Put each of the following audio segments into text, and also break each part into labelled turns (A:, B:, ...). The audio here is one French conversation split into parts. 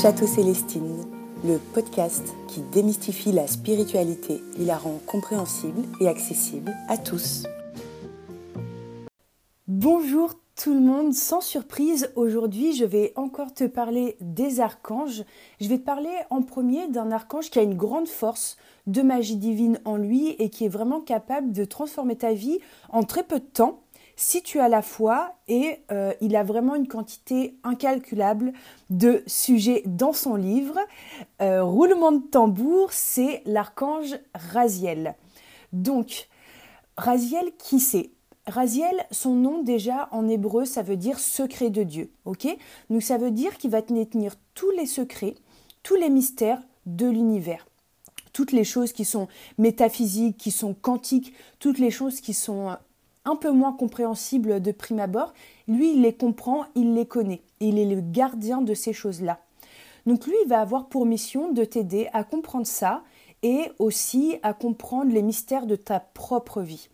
A: Château Célestine, le podcast qui démystifie la spiritualité et la rend compréhensible et accessible à tous.
B: Bonjour tout le monde, sans surprise, aujourd'hui je vais encore te parler des archanges. Je vais te parler en premier d'un archange qui a une grande force de magie divine en lui et qui est vraiment capable de transformer ta vie en très peu de temps si tu as la foi et euh, il a vraiment une quantité incalculable de sujets dans son livre. Euh, roulement de tambour, c'est l'archange Raziel. Donc, Raziel, qui c'est? Raziel, son nom déjà en hébreu, ça veut dire secret de Dieu. Ok? Donc ça veut dire qu'il va tenir tous les secrets, tous les mystères de l'univers. Toutes les choses qui sont métaphysiques, qui sont quantiques, toutes les choses qui sont un peu moins compréhensibles de prime abord, lui, il les comprend, il les connaît. Il est le gardien de ces choses-là. Donc lui, il va avoir pour mission de t'aider à comprendre ça et aussi à comprendre les mystères de ta propre vie.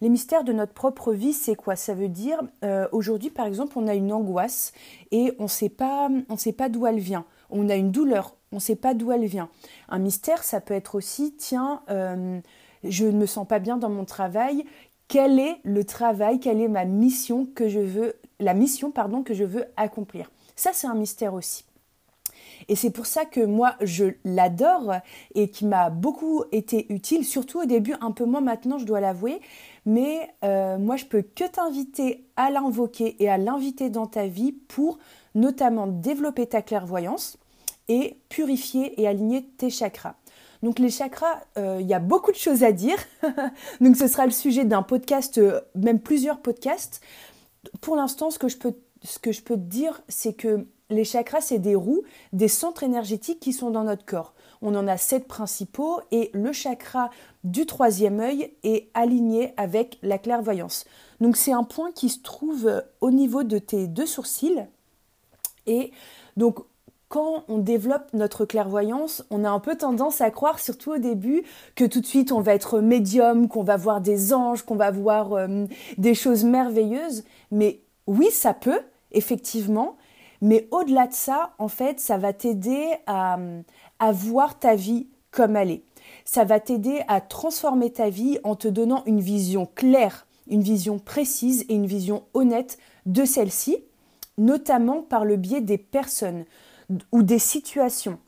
B: Les mystères de notre propre vie, c'est quoi? Ça veut dire, euh, aujourd'hui par exemple, on a une angoisse et on sait pas, on sait pas d'où elle vient. On a une douleur, on ne sait pas d'où elle vient. Un mystère, ça peut être aussi, tiens, euh, je ne me sens pas bien dans mon travail, quel est le travail, quelle est ma mission que je veux, la mission que je veux accomplir. Ça c'est un mystère aussi. Et c'est pour ça que moi je l'adore et qui m'a beaucoup été utile, surtout au début, un peu moins maintenant, je dois l'avouer. Mais euh, moi je peux que t'inviter à l'invoquer et à l'inviter dans ta vie pour notamment développer ta clairvoyance et purifier et aligner tes chakras. Donc les chakras, euh, il y a beaucoup de choses à dire. Donc ce sera le sujet d'un podcast, euh, même plusieurs podcasts. Pour l'instant, ce que je peux, ce que je peux te dire, c'est que les chakras, c'est des roues, des centres énergétiques qui sont dans notre corps. On en a sept principaux et le chakra du troisième œil est aligné avec la clairvoyance. Donc c'est un point qui se trouve au niveau de tes deux sourcils. Et donc quand on développe notre clairvoyance, on a un peu tendance à croire, surtout au début, que tout de suite on va être médium, qu'on va voir des anges, qu'on va voir euh, des choses merveilleuses. Mais oui, ça peut, effectivement. Mais au-delà de ça, en fait, ça va t'aider à, à voir ta vie comme elle est. Ça va t'aider à transformer ta vie en te donnant une vision claire, une vision précise et une vision honnête de celle-ci, notamment par le biais des personnes ou des situations.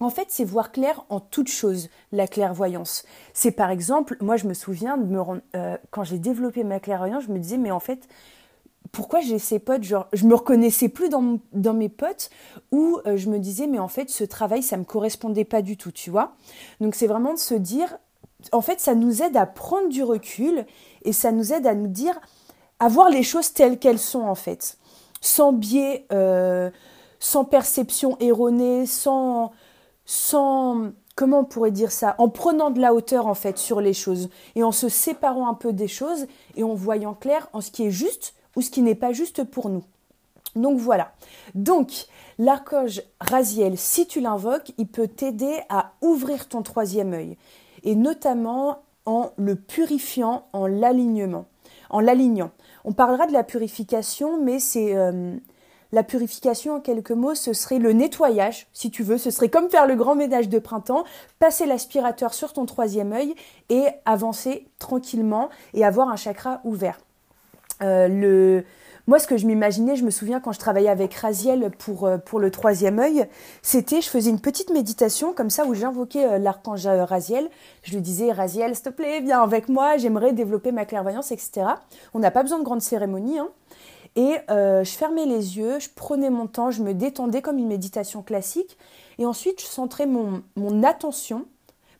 B: En fait, c'est voir clair en toute chose, la clairvoyance. C'est par exemple, moi je me souviens de me rendre, euh, quand j'ai développé ma clairvoyance, je me disais, mais en fait, pourquoi j'ai ces potes, genre, je me reconnaissais plus dans, mes potes, ou euh, je me disais, mais en fait, ce travail, ça me correspondait pas du tout, tu vois? Donc c'est vraiment de se dire, en fait, ça nous aide à prendre du recul, et ça nous aide à nous dire, à voir les choses telles qu'elles sont, en fait, sans biais. Euh, sans perception erronée, sans, sans, comment on pourrait dire ça, en prenant de la hauteur en fait sur les choses et en se séparant un peu des choses et en voyant clair en ce qui est juste ou ce qui n'est pas juste pour nous. Donc voilà. Donc l'archange Raziel, si tu l'invoques, il peut t'aider à ouvrir ton troisième œil et notamment en le purifiant, en l'alignement, en l'alignant. On parlera de la purification, mais c'est euh, la purification, en quelques mots, ce serait le nettoyage, si tu veux. Ce serait comme faire le grand ménage de printemps, passer l'aspirateur sur ton troisième œil et avancer tranquillement et avoir un chakra ouvert. Euh, le... Moi, ce que je m'imaginais, je me souviens quand je travaillais avec Raziel pour, euh, pour le troisième œil, c'était, je faisais une petite méditation comme ça où j'invoquais euh, l'archange Raziel. Je lui disais, Raziel, s'il te plaît, viens avec moi, j'aimerais développer ma clairvoyance, etc. On n'a pas besoin de grande cérémonie. Hein. Et euh, je fermais les yeux, je prenais mon temps, je me détendais comme une méditation classique. Et ensuite, je centrais mon, attention,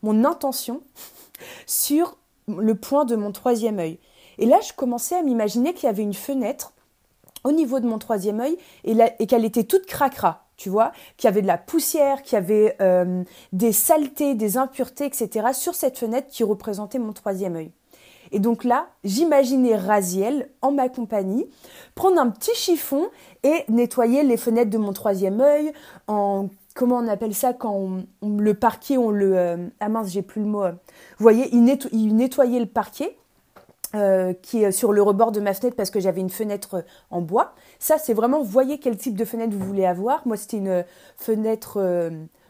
B: mon intention sur le point de mon troisième œil. Et là, je commençais à m'imaginer qu'il y avait une fenêtre au niveau de mon troisième œil et, et qu'elle était toute cracra, tu vois, qu'il y avait de la poussière, qu'il y avait euh, des saletés, des impuretés, etc. sur cette fenêtre qui représentait mon troisième œil. Et donc là, j'imaginais Raziel en ma compagnie prendre un petit chiffon et nettoyer les fenêtres de mon troisième œil en comment on appelle ça quand le parquet on le euh, ah mince j'ai plus le mot vous voyez il, nettoyait le parquet euh, qui est sur le rebord de ma fenêtre parce que j'avais une fenêtre en bois. Ça, c'est vraiment, voyez quel type de fenêtre vous voulez avoir. Moi, c'était une fenêtre euh,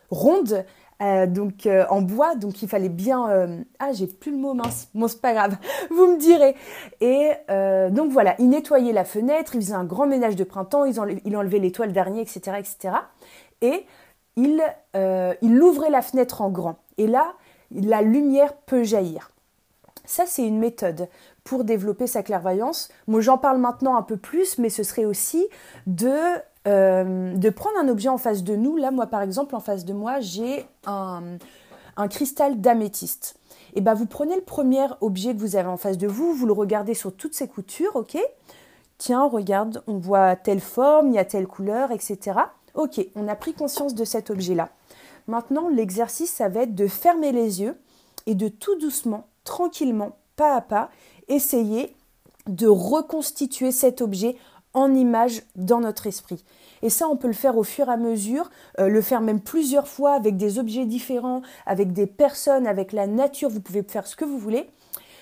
B: ronde, euh, donc euh, en bois, donc il fallait bien. Ah, j'ai plus le mot mince. Bon, c'est pas grave, vous me direz. Et donc voilà, il nettoyait la fenêtre, il faisait un grand ménage de printemps, il, enlevait les toiles d'araignée, etc., etc. Et il, il ouvrait la fenêtre en grand. Et là, la lumière peut jaillir. Ça, c'est une méthode pour développer sa clairvoyance. Moi, j'en parle maintenant un peu plus, mais ce serait aussi de, euh, de prendre un objet en face de nous. Là, moi, par exemple, en face de moi, j'ai un, cristal d'améthyste. Et eh ben, vous prenez le premier objet que vous avez en face de vous, vous le regardez sur toutes ses coutures, ok? Tiens, regarde, on voit telle forme, il y a telle couleur, etc. Ok, on a pris conscience de cet objet-là. Maintenant, l'exercice, ça va être de fermer les yeux et de tout doucement, tranquillement, pas à pas, essayer de reconstituer cet objet en image dans notre esprit. Et ça, on peut le faire au fur et à mesure, euh, le faire même plusieurs fois avec des objets différents, avec des personnes, avec la nature, vous pouvez faire ce que vous voulez.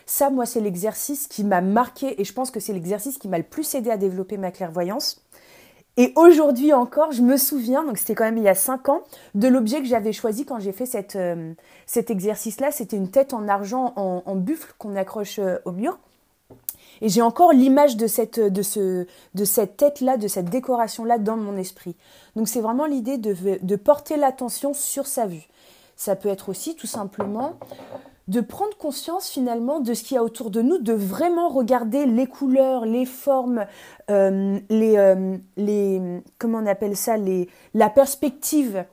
B: Ça, moi, c'est l'exercice qui m'a marqué et je pense que c'est l'exercice qui m'a le plus aidé à développer ma clairvoyance. Et aujourd'hui encore, je me souviens, donc c'était quand même il y a cinq ans, de l'objet que j'avais choisi quand j'ai fait euh, cet exercice-là. C'était une tête en argent en, buffle qu'on accroche euh, au mur. Et j'ai encore l'image de cette, de ce, de cette tête-là, de cette décoration-là dans mon esprit. Donc c'est vraiment l'idée de, de porter l'attention sur sa vue. Ça peut être aussi tout simplement de prendre conscience finalement de ce qu'il y a autour de nous, de vraiment regarder les couleurs, les formes, euh, les, euh, les, comment on appelle ça, les, la perspective.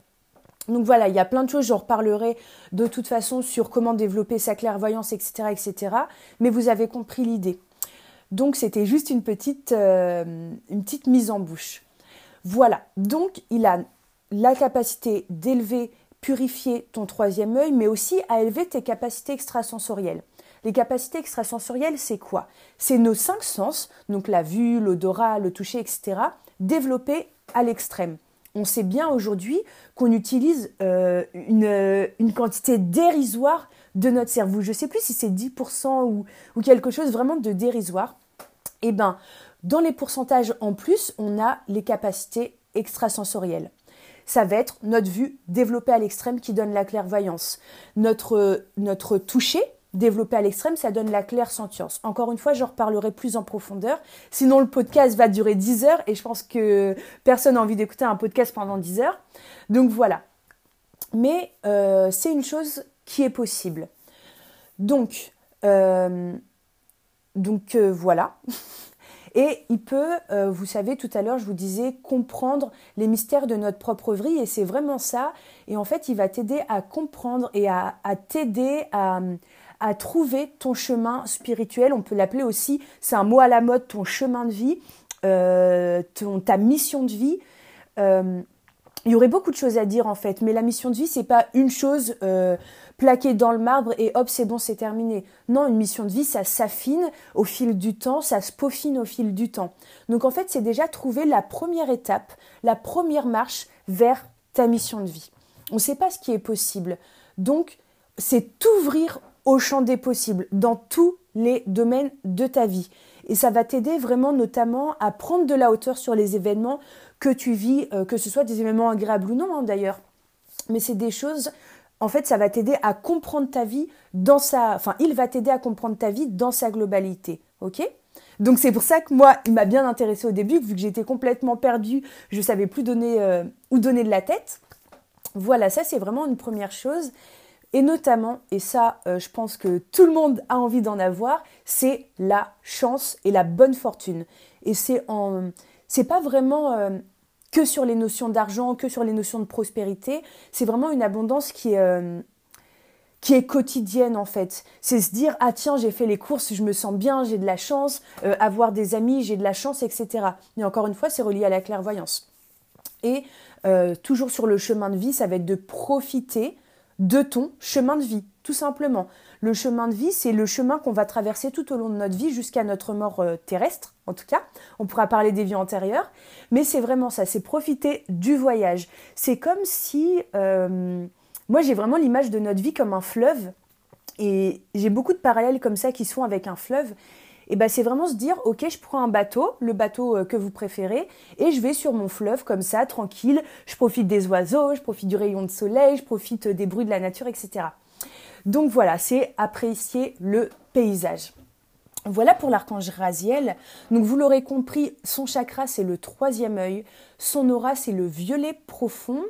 B: Donc voilà, il y a plein de choses, j'en reparlerai de toute façon sur comment développer sa clairvoyance, etc., etc. Mais vous avez compris l'idée. Donc c'était juste une petite, euh, une petite mise en bouche. Voilà, donc il a la capacité d'élever purifier ton troisième œil, mais aussi à élever tes capacités extrasensorielles. Les capacités extrasensorielles, c'est quoi? C'est nos cinq sens, donc la vue, l'odorat, le toucher, etc., développés à l'extrême. On sait bien aujourd'hui qu'on utilise euh, une, une, quantité dérisoire de notre cerveau. Je ne sais plus si c'est 10% ou, quelque chose vraiment de dérisoire. Eh bien, dans les pourcentages en plus, on a les capacités extrasensorielles ça va être notre vue développée à l'extrême qui donne la clairvoyance. Notre, notre toucher développé à l'extrême, ça donne la clairsentience. Encore une fois, j'en reparlerai plus en profondeur. Sinon, le podcast va durer 10 heures et je pense que personne n'a envie d'écouter un podcast pendant 10 heures. Donc voilà. Mais euh, c'est une chose qui est possible. Donc, euh, donc euh, voilà. Et il peut, euh, vous savez, tout à l'heure, je vous disais, comprendre les mystères de notre propre vie, et c'est vraiment ça. Et en fait, il va t'aider à comprendre et à, t'aider à, trouver ton chemin spirituel. On peut l'appeler aussi, c'est un mot à la mode, ton chemin de vie, ton, ta mission de vie. Euh, il y aurait beaucoup de choses à dire en fait, mais la mission de vie, c'est pas une chose plaqué dans le marbre et hop, c'est bon, c'est terminé. Non, une mission de vie, ça s'affine au fil du temps, ça se peaufine au fil du temps. Donc en fait, c'est déjà trouver la première étape, la première marche vers ta mission de vie. On ne sait pas ce qui est possible. Donc, c'est t'ouvrir au champ des possibles dans tous les domaines de ta vie. Et ça va t'aider vraiment notamment à prendre de la hauteur sur les événements que tu vis, euh, que ce soit des événements agréables ou non hein, d'ailleurs. Mais c'est des choses en fait, ça va t'aider à comprendre ta vie dans sa, enfin, il va t'aider à comprendre ta vie dans sa globalité, ok? Donc c'est pour ça que moi, il m'a bien intéressé au début, vu que j'étais complètement perdue, je savais plus donner euh, où donner de la tête. Voilà, ça c'est vraiment une première chose. Et notamment, et ça, euh, je pense que tout le monde a envie d'en avoir, c'est la chance et la bonne fortune. Et c'est en, c'est pas vraiment euh, que sur les notions d'argent, que sur les notions de prospérité. C'est vraiment une abondance qui est, euh, qui est quotidienne en fait. C'est se dire ah tiens j'ai fait les courses, je me sens bien, j'ai de la chance, euh, avoir des amis, j'ai de la chance, etc. Mais encore une fois c'est relié à la clairvoyance. Et toujours sur le chemin de vie, ça va être de profiter de ton chemin de vie, tout simplement. Le chemin de vie, c'est le chemin qu'on va traverser tout au long de notre vie jusqu'à notre mort euh, terrestre, en tout cas. On pourra parler des vies antérieures, mais c'est vraiment ça, c'est profiter du voyage. C'est comme si... Euh, moi, j'ai vraiment l'image de notre vie comme un fleuve, et j'ai beaucoup de parallèles comme ça qui sont avec un fleuve. et ben c'est vraiment se dire ok je prends un bateau, le bateau euh, que vous préférez, et je vais sur mon fleuve comme ça, tranquille, je profite des oiseaux, je profite du rayon de soleil, je profite des bruits de la nature, etc. Donc voilà, c'est apprécier le paysage. Voilà pour l'archange Raziel. Donc vous l'aurez compris, son chakra c'est le troisième œil, son aura c'est le violet profond.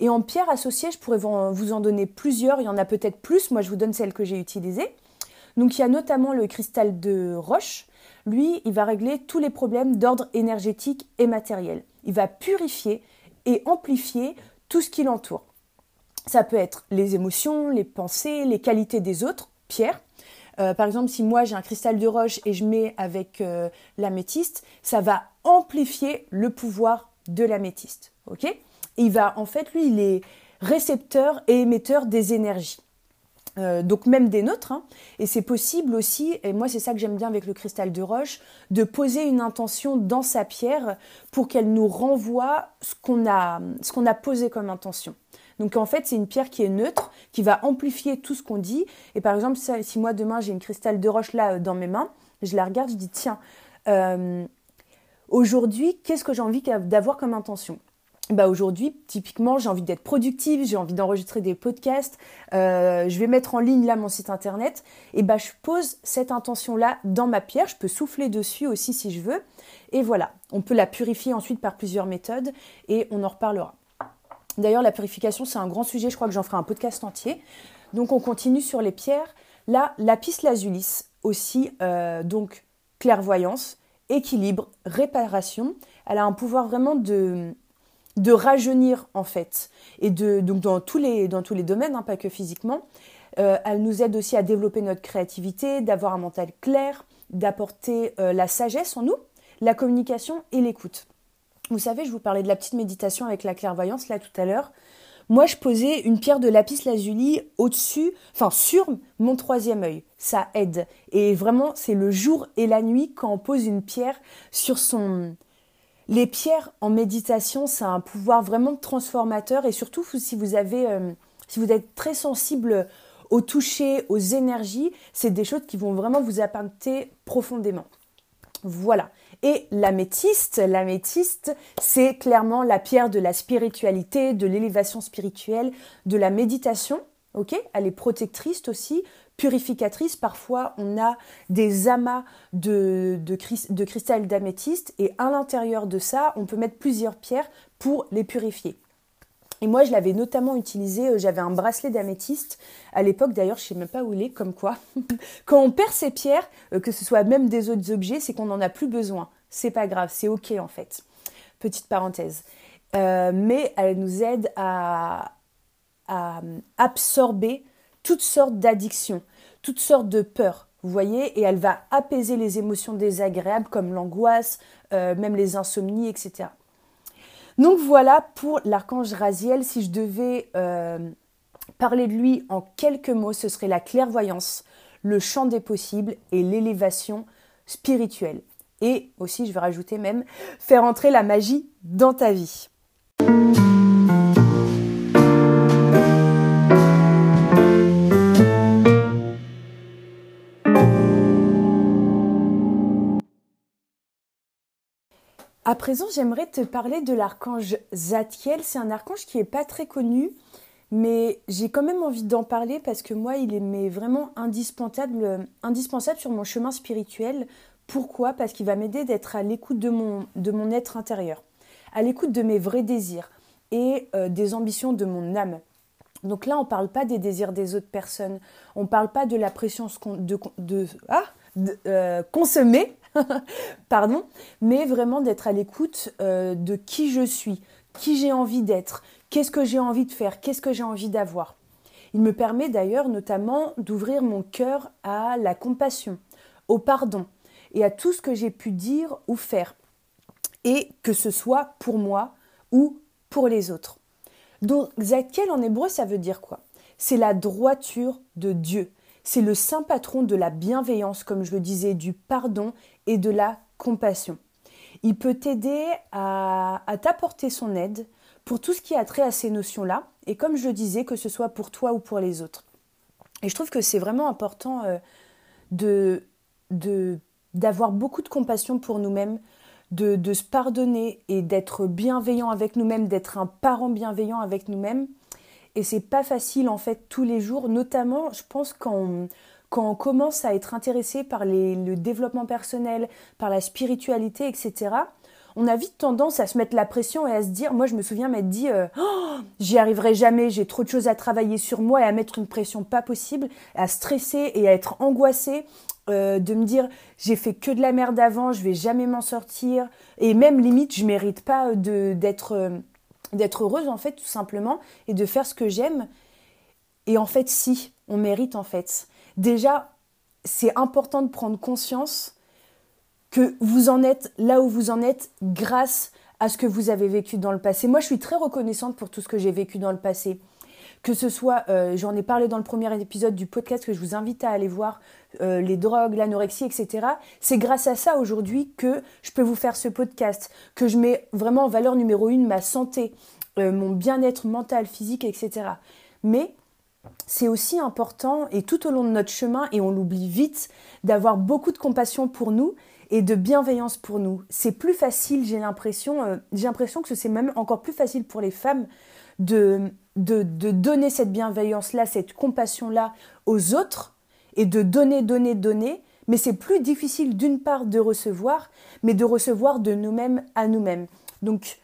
B: Et en pierre associée, je pourrais vous en donner plusieurs, il y en a peut-être plus, moi je vous donne celle que j'ai utilisée. Donc il y a notamment le cristal de roche. Lui, il va régler tous les problèmes d'ordre énergétique et matériel. Il va purifier et amplifier tout ce qui l'entoure. Ça peut être les émotions, les pensées, les qualités des autres, pierre. Euh, par exemple, si moi j'ai un cristal de roche et je mets avec euh, l'améthyste, ça va amplifier le pouvoir de l'améthyste. Ok? Il va, en fait, lui, il est récepteur et émetteur des énergies. Euh, donc même des nôtres. Hein. Et c'est possible aussi, et moi c'est ça que j'aime bien avec le cristal de roche, de poser une intention dans sa pierre pour qu'elle nous renvoie ce qu'on a, ce qu'on a posé comme intention. Donc en fait c'est une pierre qui est neutre, qui va amplifier tout ce qu'on dit. Et par exemple si moi demain j'ai une cristal de roche là euh, dans mes mains, je la regarde, je dis tiens, euh, aujourd'hui qu'est-ce que j'ai envie d'avoir comme intention? Bah aujourd'hui, typiquement, j'ai envie d'être productive, j'ai envie d'enregistrer des podcasts, euh, je vais mettre en ligne là mon site internet, et bah je pose cette intention-là dans ma pierre, je peux souffler dessus aussi si je veux, et voilà. On peut la purifier ensuite par plusieurs méthodes, et on en reparlera. D'ailleurs, la purification, c'est un grand sujet, je crois que j'en ferai un podcast entier. Donc on continue sur les pierres. Là, lapis lazuli, aussi, euh, donc clairvoyance, équilibre, réparation. Elle a un pouvoir vraiment de de rajeunir en fait, et de, donc dans tous les, dans tous les domaines, hein, pas que physiquement. Euh, elle nous aide aussi à développer notre créativité, d'avoir un mental clair, d'apporter euh, la sagesse en nous, la communication et l'écoute. Vous savez, je vous parlais de la petite méditation avec la clairvoyance là tout à l'heure. Moi, je posais une pierre de lapis lazuli au-dessus, enfin sur mon troisième œil. Ça aide. Et vraiment, c'est le jour et la nuit quand on pose une pierre sur son, les pierres en méditation, ça a un pouvoir vraiment transformateur et surtout si vous avez, euh, si vous êtes très sensible au toucher, aux énergies, c'est des choses qui vont vraiment vous impacter profondément. Voilà. Et l'améthyste, l'améthyste, c'est clairement la pierre de la spiritualité, de l'élévation spirituelle, de la méditation. Elle est protectrice aussi, purificatrice. Parfois, on a des amas de, cristal d'améthyste et à l'intérieur de ça, on peut mettre plusieurs pierres pour les purifier. Et moi, je l'avais notamment utilisé, euh, j'avais un bracelet d'améthyste. À l'époque, d'ailleurs, je ne sais même pas où il est, comme quoi. Quand on perd ces pierres, euh, que ce soit même des autres objets, c'est qu'on n'en a plus besoin. C'est pas grave, c'est ok en fait. Petite parenthèse. Euh, mais elle nous aide à, à absorber toutes sortes d'addictions, toutes sortes de peurs, vous voyez, et elle va apaiser les émotions désagréables comme l'angoisse, même les insomnies, etc. Donc voilà pour l'archange Raziel, si je devais euh, parler de lui en quelques mots, ce serait la clairvoyance, le champ des possibles et l'élévation spirituelle. Et aussi, je vais rajouter même, faire entrer la magie dans ta vie. À présent, j'aimerais te parler de l'archange Zatiel. C'est un archange qui n'est pas très connu, mais j'ai quand même envie d'en parler parce que moi, il est vraiment indispensable, indispensable sur mon chemin spirituel. Pourquoi? Parce qu'il va m'aider d'être à l'écoute de mon, de mon être intérieur, à l'écoute de mes vrais désirs et euh, des ambitions de mon âme. Donc là, on ne parle pas des désirs des autres personnes, on ne parle pas de la pression de, de, ah, euh, consommer pardon, mais vraiment d'être à l'écoute euh, de qui je suis, qui j'ai envie d'être, qu'est-ce que j'ai envie de faire, qu'est-ce que j'ai envie d'avoir. Il me permet d'ailleurs notamment d'ouvrir mon cœur à la compassion, au pardon et à tout ce que j'ai pu dire ou faire, et que ce soit pour moi ou pour les autres. Donc Zadkiel en hébreu, ça veut dire quoi? C'est la droiture de Dieu. C'est le saint patron de la bienveillance, comme je le disais, du pardon et de la compassion. Il peut t'aider à, t'apporter son aide pour tout ce qui a trait à ces notions-là, et comme je le disais, que ce soit pour toi ou pour les autres. Et je trouve que c'est vraiment important euh, de d'avoir beaucoup de compassion pour nous-mêmes, de, de, se pardonner et d'être bienveillant avec nous-mêmes, d'être un parent bienveillant avec nous-mêmes. Et c'est pas facile en fait tous les jours, notamment je pense quand on, quand on commence à être intéressé par le développement personnel, par la spiritualité, etc on a vite tendance à se mettre la pression et à se dire, moi je me souviens m'être dit, euh, oh, j'y arriverai jamais, j'ai trop de choses à travailler sur moi et à mettre une pression pas possible, à stresser et à être angoissée, euh, de me dire j'ai fait que de la merde avant, je vais jamais m'en sortir et même limite je mérite pas euh, d'être heureuse en fait tout simplement et de faire ce que j'aime. Et en fait si, on mérite en fait. Déjà, c'est important de prendre conscience que vous en êtes là où vous en êtes grâce à ce que vous avez vécu dans le passé. Moi, je suis très reconnaissante pour tout ce que j'ai vécu dans le passé. Que ce soit, euh, j'en ai parlé dans le premier épisode du podcast que je vous invite à aller voir, euh, les drogues, l'anorexie, etc. C'est grâce à ça aujourd'hui que je peux vous faire ce podcast, que je mets vraiment en valeur numéro une ma santé, euh, mon bien-être mental, physique, etc. Mais c'est aussi important, et tout au long de notre chemin, et on l'oublie vite, d'avoir beaucoup de compassion pour nous et de bienveillance pour nous. C'est plus facile, j'ai l'impression, euh, j'ai l'impression que c'est même encore plus facile pour les femmes de, de, de donner cette bienveillance-là, cette compassion-là aux autres et de donner, donner, donner. Mais c'est plus difficile d'une part de recevoir, mais de recevoir de nous-mêmes à nous-mêmes. Donc,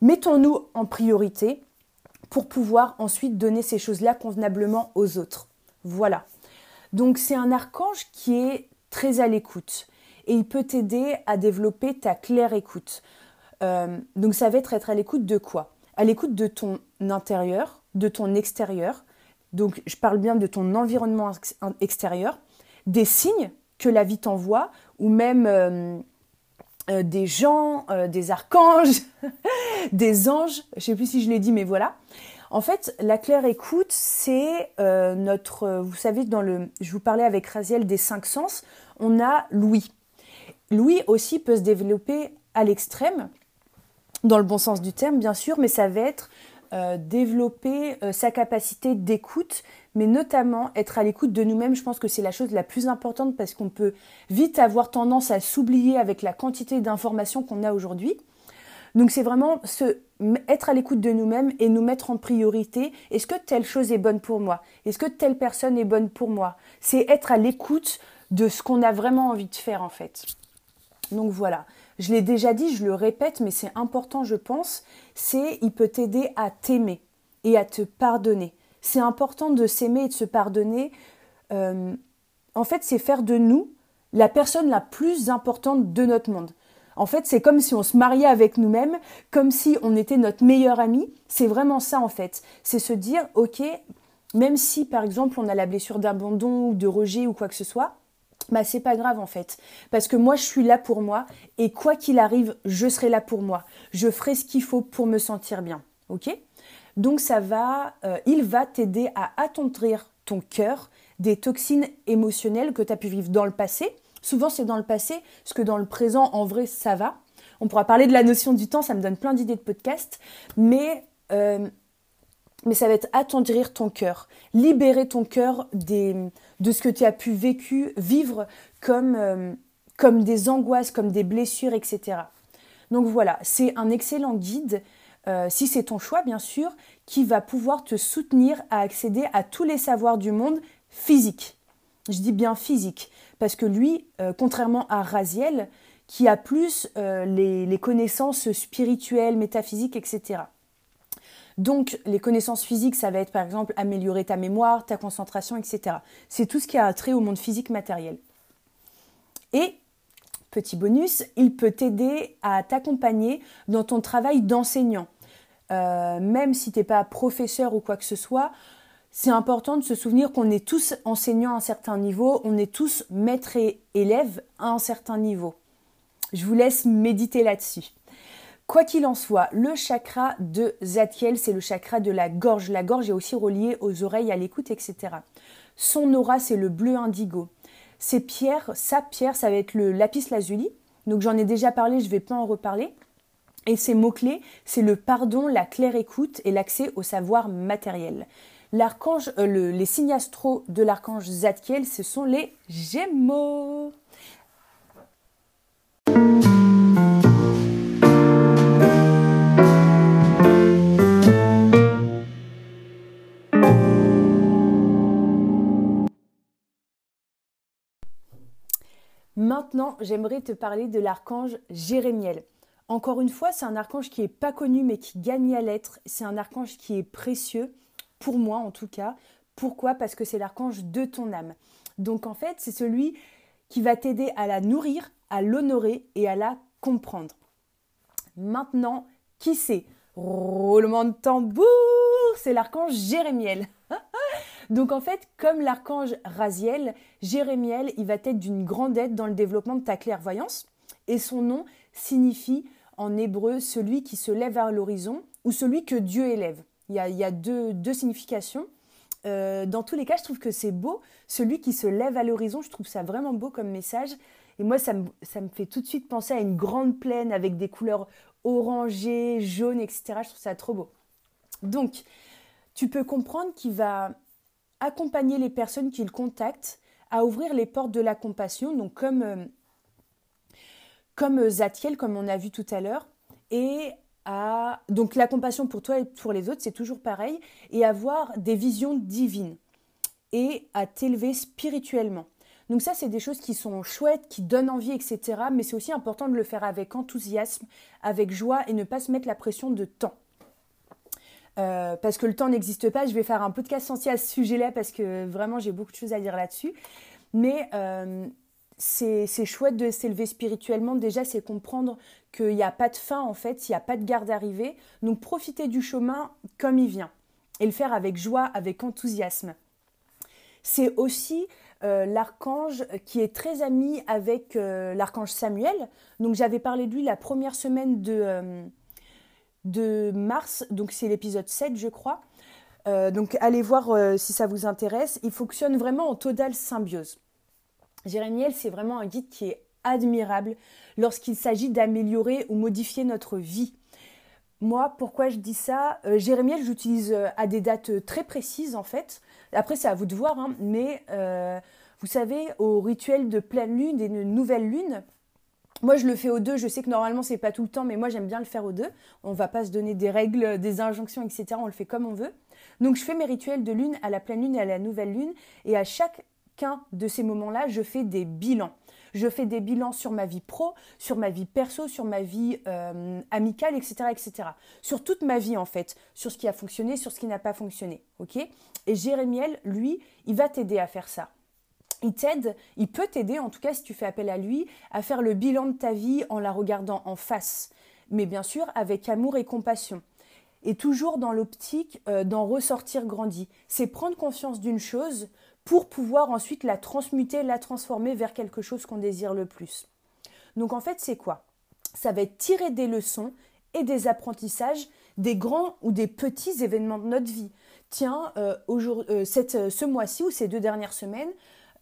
B: mettons-nous en priorité pour pouvoir ensuite donner ces choses-là convenablement aux autres. Voilà. Donc, c'est un archange qui est très à l'écoute et il peut t'aider à développer ta claire écoute. Euh, donc ça va être être à l'écoute de quoi? À l'écoute de ton intérieur, de ton extérieur. Donc je parle bien de ton environnement extérieur, des signes que la vie t'envoie, ou même euh, euh, des gens, des archanges, des anges. Je ne sais plus si je l'ai dit, mais voilà. En fait, la claire écoute, c'est notre, vous savez, dans le, je vous parlais avec Raziel des cinq sens, on a l'ouïe. L'ouïe aussi peut se développer à l'extrême, dans le bon sens du terme bien sûr, mais ça va être euh, développer euh, sa capacité d'écoute, mais notamment être à l'écoute de nous-mêmes. Je pense que c'est la chose la plus importante parce qu'on peut vite avoir tendance à s'oublier avec la quantité d'informations qu'on a aujourd'hui. Donc c'est vraiment se, être à l'écoute de nous-mêmes et nous mettre en priorité. Est-ce que telle chose est bonne pour moi? Est-ce que telle personne est bonne pour moi? C'est être à l'écoute de ce qu'on a vraiment envie de faire en fait. Donc voilà, je l'ai déjà dit, je le répète, mais c'est important, je pense, c'est il peut t'aider à t'aimer et à te pardonner. C'est important de s'aimer et de se pardonner. Euh, en fait, c'est faire de nous la personne la plus importante de notre monde. En fait, c'est comme si on se mariait avec nous-mêmes, comme si on était notre meilleur ami. C'est vraiment ça, en fait. C'est se dire, OK, même si, par exemple, on a la blessure d'abandon ou de rejet ou quoi que ce soit, bah c'est pas grave en fait. Parce que moi je suis là pour moi et quoi qu'il arrive je serai là pour moi. Je ferai ce qu'il faut pour me sentir bien ok? Donc ça va euh, il va t'aider à attendrir ton cœur des toxines émotionnelles que tu as pu vivre dans le passé. Souvent c'est dans le passé parce que dans le présent en vrai ça va. On pourra parler de la notion du temps ça me donne plein d'idées de podcast. Mais euh, mais ça va être attendrir ton cœur, libérer ton cœur des, de ce que tu as pu vécu, vivre comme, euh, comme des angoisses, comme des blessures, etc. Donc voilà, c'est un excellent guide, euh, si c'est ton choix bien sûr, qui va pouvoir te soutenir à accéder à tous les savoirs du monde physique. Je dis bien physique, parce que lui, euh, contrairement à Raziel, qui a plus les, les connaissances spirituelles, métaphysiques, etc. Donc les connaissances physiques, ça va être par exemple améliorer ta mémoire, ta concentration, etc. C'est tout ce qui a trait au monde physique matériel. Et, petit bonus, il peut t'aider à t'accompagner dans ton travail d'enseignant. Euh, même si tu n'es pas professeur ou quoi que ce soit, c'est important de se souvenir qu'on est tous enseignants à un certain niveau, on est tous maîtres et élèves à un certain niveau. Je vous laisse méditer là-dessus. Quoi qu'il en soit, le chakra de Zadkiel, c'est le chakra de la gorge. La gorge est aussi reliée aux oreilles, à l'écoute, etc. Son aura, c'est le bleu indigo. Ses pierres, sa pierre, ça va être le lapis lazuli. Donc j'en ai déjà parlé, je ne vais pas en reparler. Et ses mots-clés, c'est le pardon, la claire écoute et l'accès au savoir matériel. Euh, les signes astraux de l'archange Zadkiel, ce sont les Gémeaux. Maintenant, j'aimerais te parler de l'archange Jérémiel. Encore une fois, c'est un archange qui n'est pas connu mais qui gagne à l'être. C'est un archange qui est précieux, pour moi en tout cas. Pourquoi? Parce que c'est l'archange de ton âme. Donc en fait, c'est celui qui va t'aider à la nourrir, à l'honorer et à la comprendre. Maintenant, qui c'est? Roulement de tambour, c'est l'archange Jérémiel. Donc en fait, comme l'archange Raziel, Jérémiel, il va être d'une grande aide dans le développement de ta clairvoyance. Et son nom signifie en hébreu celui qui se lève vers l'horizon ou celui que Dieu élève. Il y a, deux, significations. Euh, dans tous les cas, je trouve que c'est beau. Celui qui se lève à l'horizon, je trouve ça vraiment beau comme message. Et moi, ça me, ça me, fait tout de suite penser à une grande plaine avec des couleurs orangées, jaunes, etc. Je trouve ça trop beau. Donc, tu peux comprendre qu'il va accompagner les personnes qu'il contacte à ouvrir les portes de la compassion, donc comme, euh, comme Zatiel, comme on a vu tout à l'heure, et à, donc la compassion pour toi et pour les autres, c'est toujours pareil, et avoir des visions divines, et à t'élever spirituellement. Donc ça, c'est des choses qui sont chouettes, qui donnent envie, etc. Mais c'est aussi important de le faire avec enthousiasme, avec joie, et ne pas se mettre la pression de temps. Euh, parce que le temps n'existe pas. Je vais faire un podcast entier à ce sujet-là parce que vraiment j'ai beaucoup de choses à dire là-dessus. Mais euh, c'est chouette de s'élever spirituellement. Déjà, c'est comprendre qu'il n'y a pas de fin en fait, il n'y a pas de garde d'arrivée. Donc profiter du chemin comme il vient et le faire avec joie, avec enthousiasme. C'est aussi euh, l'archange qui est très ami avec l'archange Samuel. Donc j'avais parlé de lui la première semaine de de mars, donc c'est l'épisode 7 je crois. Euh, donc allez voir euh, si ça vous intéresse. Il fonctionne vraiment en totale symbiose. Jérémiel, c'est vraiment un guide qui est admirable lorsqu'il s'agit d'améliorer ou modifier notre vie. Moi, pourquoi je dis ça? Euh, Jérémiel, j'utilise à des dates très précises en fait. Après, c'est à vous de voir, hein. mais vous savez, au rituel de pleine lune et de nouvelle lune, moi, je le fais aux deux. Je sais que normalement, c'est pas tout le temps, mais moi, j'aime bien le faire aux deux. On va pas se donner des règles, des injonctions, etc. On le fait comme on veut. Donc, je fais mes rituels de lune à la pleine lune et à la nouvelle lune. Et à chacun de ces moments-là, je fais des bilans. Je fais des bilans sur ma vie pro, sur ma vie perso, sur ma vie euh, amicale, etc., etc. Sur toute ma vie, en fait. Sur ce qui a fonctionné, sur ce qui n'a pas fonctionné. OK? Et Jérémiel, lui, il va t'aider à faire ça il t'aide, il peut t'aider en tout cas si tu fais appel à lui, à faire le bilan de ta vie en la regardant en face, mais bien sûr avec amour et compassion. Et toujours dans l'optique euh, d'en ressortir grandi. C'est prendre conscience d'une chose pour pouvoir ensuite la transmuter, la transformer vers quelque chose qu'on désire le plus. Donc en fait, c'est quoi? Ça va être tirer des leçons et des apprentissages des grands ou des petits événements de notre vie. Tiens, euh, euh, ce mois-ci ou ces deux dernières semaines,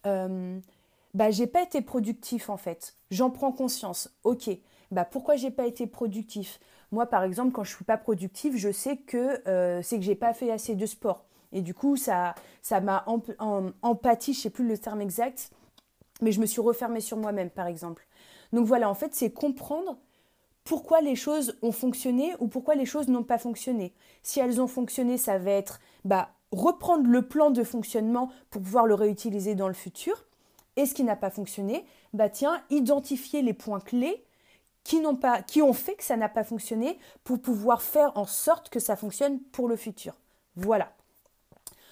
B: euh, bah j'ai pas été productif en fait. J'en prends conscience. Ok, bah pourquoi j'ai pas été productif? Moi par exemple quand je suis pas productif, je sais que euh, c'est que j'ai pas fait assez de sport. Et du coup ça ça m'a empathie, je sais plus le terme exact, mais je me suis refermée sur moi-même par exemple. Donc voilà, en fait c'est comprendre pourquoi les choses ont fonctionné ou pourquoi les choses n'ont pas fonctionné. Si elles ont fonctionné, ça va être bah reprendre le plan de fonctionnement pour pouvoir le réutiliser dans le futur. Et ce qui n'a pas fonctionné, bah tiens, identifier les points clés qui, ont fait que ça n'a pas fonctionné pour pouvoir faire en sorte que ça fonctionne pour le futur. Voilà.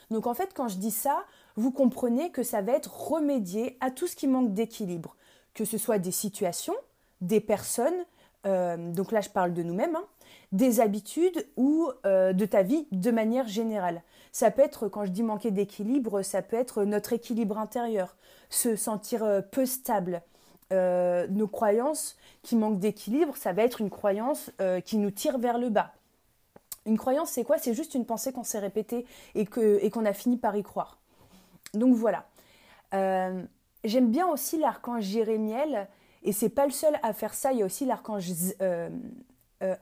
B: Donc en fait, quand je dis ça, vous comprenez que ça va être remédier à tout ce qui manque d'équilibre, que ce soit des situations, des personnes, euh, donc là je parle de nous-mêmes, hein, des habitudes ou euh, de ta vie de manière générale. Ça peut être, quand je dis manquer d'équilibre, ça peut être notre équilibre intérieur, se sentir euh, peu stable. Euh, nos croyances qui manquent d'équilibre, ça va être une croyance qui nous tire vers le bas. Une croyance, c'est quoi? C'est juste une pensée qu'on s'est répétée et qu'on et a fini par y croire. Donc voilà. J'aime bien aussi l'archange Jérémiel, et c'est pas le seul à faire ça. Il y a aussi l'archange euh. Euh,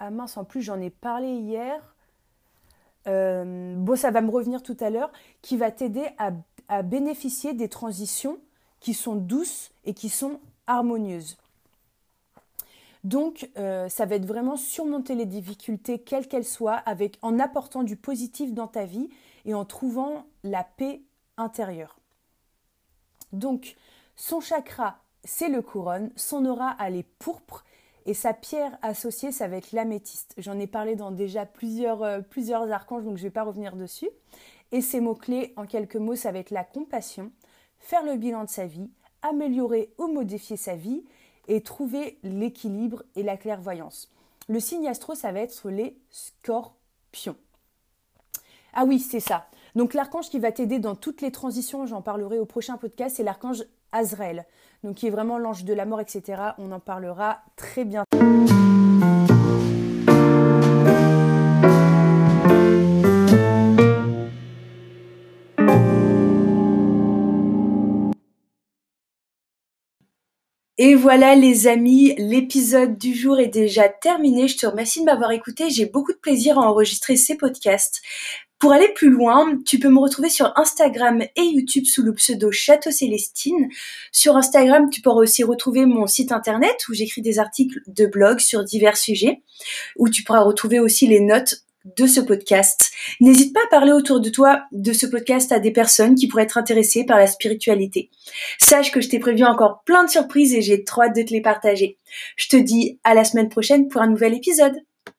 B: ah mince, en plus j'en ai parlé hier. Euh, bon, ça va me revenir tout à l'heure, qui va t'aider à, bénéficier des transitions qui sont douces et qui sont harmonieuses. Donc, euh, ça va être vraiment surmonter les difficultés, quelles qu'elles soient, avec, en apportant du positif dans ta vie et en trouvant la paix intérieure. Donc, son chakra, c'est le couronne, son aura, elle est pourpre, et sa pierre associée, ça va être l'améthyste. J'en ai parlé dans déjà plusieurs, euh, plusieurs archanges, donc je ne vais pas revenir dessus. Et ses mots-clés, en quelques mots, ça va être la compassion, faire le bilan de sa vie, améliorer ou modifier sa vie, et trouver l'équilibre et la clairvoyance. Le signe astro, ça va être les scorpions. Ah oui, c'est ça. Donc l'archange qui va t'aider dans toutes les transitions, j'en parlerai au prochain podcast, c'est l'archange Azrael. Donc qui est vraiment l'ange de la mort, etc. On en parlera très bientôt. Et voilà les amis, l'épisode du jour est déjà terminé. Je te remercie de m'avoir écouté. J'ai beaucoup de plaisir à enregistrer ces podcasts. Pour aller plus loin, tu peux me retrouver sur Instagram et YouTube sous le pseudo Château Célestine. Sur Instagram, tu pourras aussi retrouver mon site internet où j'écris des articles de blog sur divers sujets, où tu pourras retrouver aussi les notes de ce podcast. N'hésite pas à parler autour de toi de ce podcast à des personnes qui pourraient être intéressées par la spiritualité. Sache que je t'ai prévu encore plein de surprises et j'ai trop hâte de te les partager. Je te dis à la semaine prochaine pour un nouvel épisode.